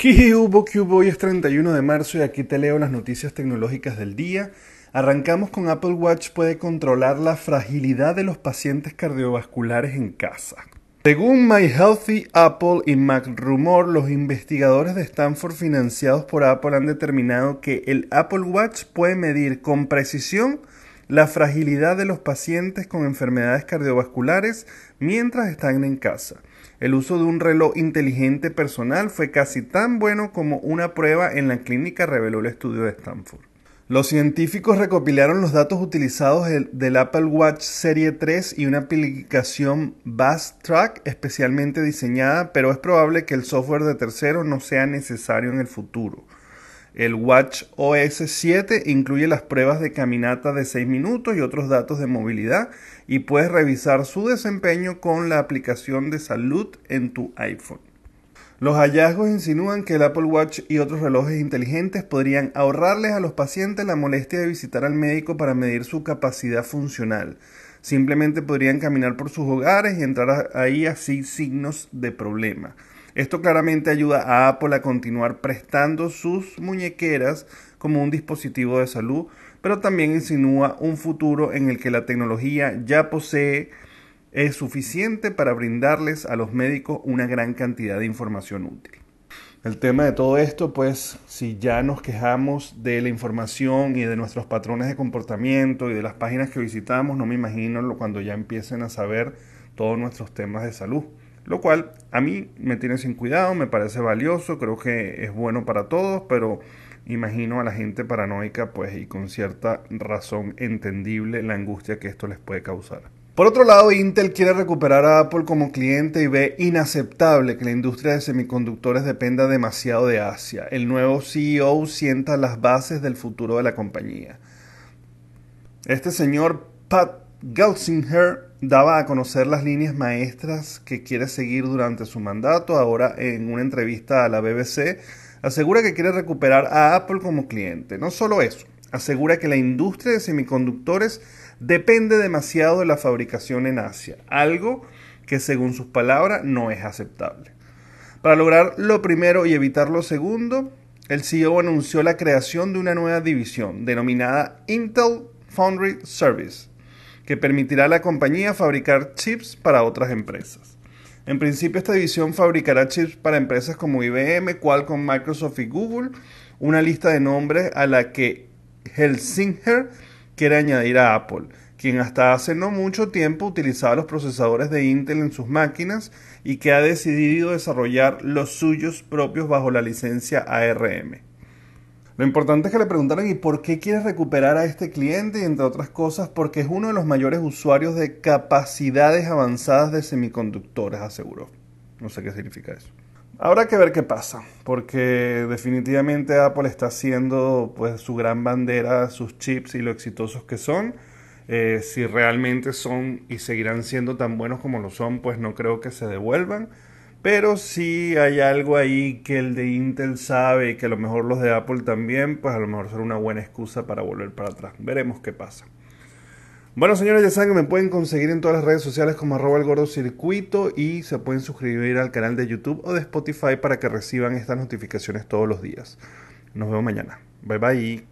¿Qué hubo, qué? Hoy es 31 de marzo y aquí te leo las noticias tecnológicas del día. Arrancamos con Apple Watch puede controlar la fragilidad de los pacientes cardiovasculares en casa. Según My Healthy Apple y MacRumor, los investigadores de Stanford financiados por Apple han determinado que el Apple Watch puede medir con precisión la fragilidad de los pacientes con enfermedades cardiovasculares mientras están en casa. El uso de un reloj inteligente personal fue casi tan bueno como una prueba en la clínica, reveló el estudio de Stanford. Los científicos recopilaron los datos utilizados del, Apple Watch Serie 3 y una aplicación Bass Track especialmente diseñada, pero es probable que el software de terceros no sea necesario en el futuro. El Watch OS 7 incluye las pruebas de caminata de 6 minutos y otros datos de movilidad y puedes revisar su desempeño con la aplicación de salud en tu iPhone. Los hallazgos insinúan que el Apple Watch y otros relojes inteligentes podrían ahorrarles a los pacientes la molestia de visitar al médico para medir su capacidad funcional. Simplemente podrían caminar por sus hogares y entrar ahí así signos de problema. Esto claramente ayuda a Apple a continuar prestando sus muñequeras como un dispositivo de salud, pero también insinúa un futuro en el que la tecnología ya posee es suficiente para brindarles a los médicos una gran cantidad de información útil. El tema de todo esto, pues si ya nos quejamos de la información y de nuestros patrones de comportamiento y de las páginas que visitamos, no me imagino cuando ya empiecen a saber todos nuestros temas de salud lo cual a mí me tiene sin cuidado, me parece valioso, creo que es bueno para todos, pero imagino a la gente paranoica, pues, y con cierta razón entendible la angustia que esto les puede causar. Por otro lado, Intel quiere recuperar a Apple como cliente y ve inaceptable que la industria de semiconductores dependa demasiado de Asia. El nuevo CEO sienta las bases del futuro de la compañía. Este señor Pat Gelsinger daba a conocer las líneas maestras que quiere seguir durante su mandato. Ahora, en una entrevista a la BBC, asegura que quiere recuperar a Apple como cliente. No solo eso, asegura que la industria de semiconductores depende demasiado de la fabricación en Asia, algo que según sus palabras no es aceptable. Para lograr lo primero y evitar lo segundo, el CEO anunció la creación de una nueva división denominada Intel Foundry Service que permitirá a la compañía fabricar chips para otras empresas. En principio esta división fabricará chips para empresas como IBM, Qualcomm, Microsoft y Google, una lista de nombres a la que Helsinger quiere añadir a Apple, quien hasta hace no mucho tiempo utilizaba los procesadores de Intel en sus máquinas y que ha decidido desarrollar los suyos propios bajo la licencia ARM. Lo importante es que le preguntaron ¿y por qué quieres recuperar a este cliente? Y entre otras cosas, porque es uno de los mayores usuarios de capacidades avanzadas de semiconductores, aseguró. No sé qué significa eso. Habrá que ver qué pasa, porque definitivamente Apple está haciendo pues su gran bandera, sus chips y lo exitosos que son. Eh, si realmente son y seguirán siendo tan buenos como lo son, pues no creo que se devuelvan. Pero si hay algo ahí que el de Intel sabe y que a lo mejor los de Apple también, pues a lo mejor será una buena excusa para volver para atrás. Veremos qué pasa. Bueno, señores, ya saben que me pueden conseguir en todas las redes sociales como arroba el gordo circuito y se pueden suscribir al canal de YouTube o de Spotify para que reciban estas notificaciones todos los días. Nos vemos mañana. Bye bye.